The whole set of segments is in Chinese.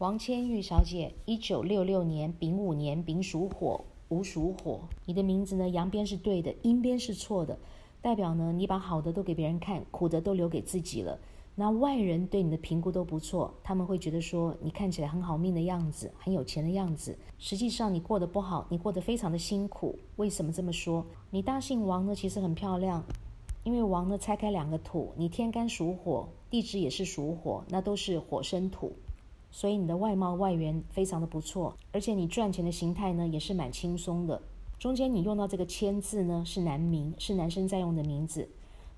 王千玉小姐，一九六六年丙午年，丙属火，午属火。你的名字呢，阳边是对的，阴边是错的，代表呢，你把好的都给别人看，苦的都留给自己了。那外人对你的评估都不错，他们会觉得说你看起来很好命的样子，很有钱的样子。实际上你过得不好，你过得非常的辛苦。为什么这么说？你大姓王呢，其实很漂亮，因为王呢拆开两个土，你天干属火，地支也是属火，那都是火生土。所以你的外貌外缘非常的不错，而且你赚钱的形态呢也是蛮轻松的。中间你用到这个千字呢是男名，是男生在用的名字。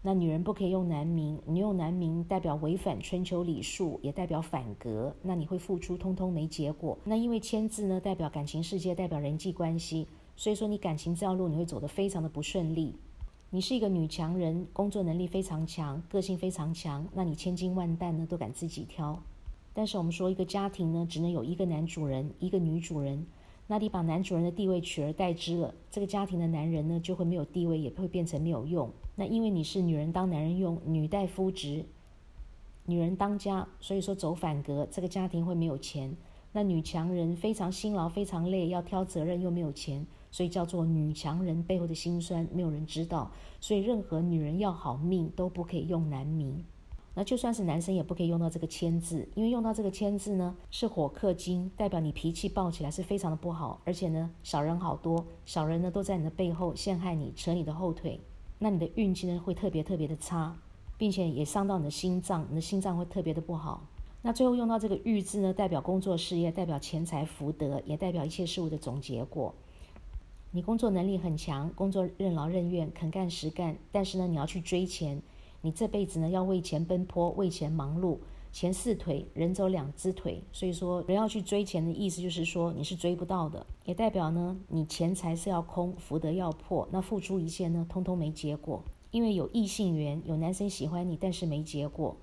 那女人不可以用男名，你用男名代表违反春秋礼数，也代表反格。那你会付出通通没结果。那因为千字呢代表感情世界，代表人际关系，所以说你感情这条路你会走得非常的不顺利。你是一个女强人，工作能力非常强，个性非常强，那你千金万担呢都敢自己挑。但是我们说，一个家庭呢，只能有一个男主人，一个女主人。那你把男主人的地位取而代之了，这个家庭的男人呢，就会没有地位，也会变成没有用。那因为你是女人当男人用，女代夫职，女人当家，所以说走反格，这个家庭会没有钱。那女强人非常辛劳，非常累，要挑责任又没有钱，所以叫做女强人背后的辛酸，没有人知道。所以任何女人要好命，都不可以用男名。那就算是男生也不可以用到这个签字，因为用到这个签字呢是火克金，代表你脾气暴起来是非常的不好，而且呢小人好多，小人呢都在你的背后陷害你，扯你的后腿，那你的运气呢会特别特别的差，并且也伤到你的心脏，你的心脏会特别的不好。那最后用到这个玉字呢，代表工作事业，代表钱财福德，也代表一切事物的总结果。你工作能力很强，工作任劳任怨，肯干实干，但是呢你要去追钱。你这辈子呢要为钱奔波，为钱忙碌，钱四腿，人走两只腿，所以说人要去追钱的意思就是说你是追不到的，也代表呢你钱财是要空，福德要破，那付出一切呢通通没结果，因为有异性缘，有男生喜欢你，但是没结果，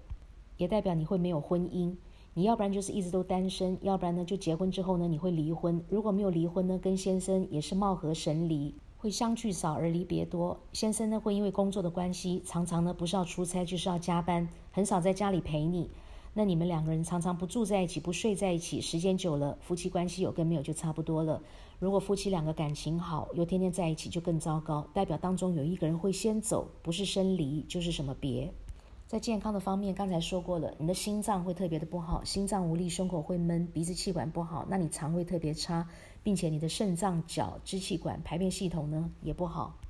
也代表你会没有婚姻，你要不然就是一直都单身，要不然呢就结婚之后呢你会离婚，如果没有离婚呢跟先生也是貌合神离。会相聚少而离别多。先生呢，会因为工作的关系，常常呢不是要出差，就是要加班，很少在家里陪你。那你们两个人常常不住在一起，不睡在一起，时间久了，夫妻关系有跟没有就差不多了。如果夫妻两个感情好，又天天在一起，就更糟糕，代表当中有一个人会先走，不是生离就是什么别。在健康的方面，刚才说过了，你的心脏会特别的不好，心脏无力，胸口会闷，鼻子气管不好，那你肠胃特别差，并且你的肾脏、脚、支气管、排便系统呢也不好。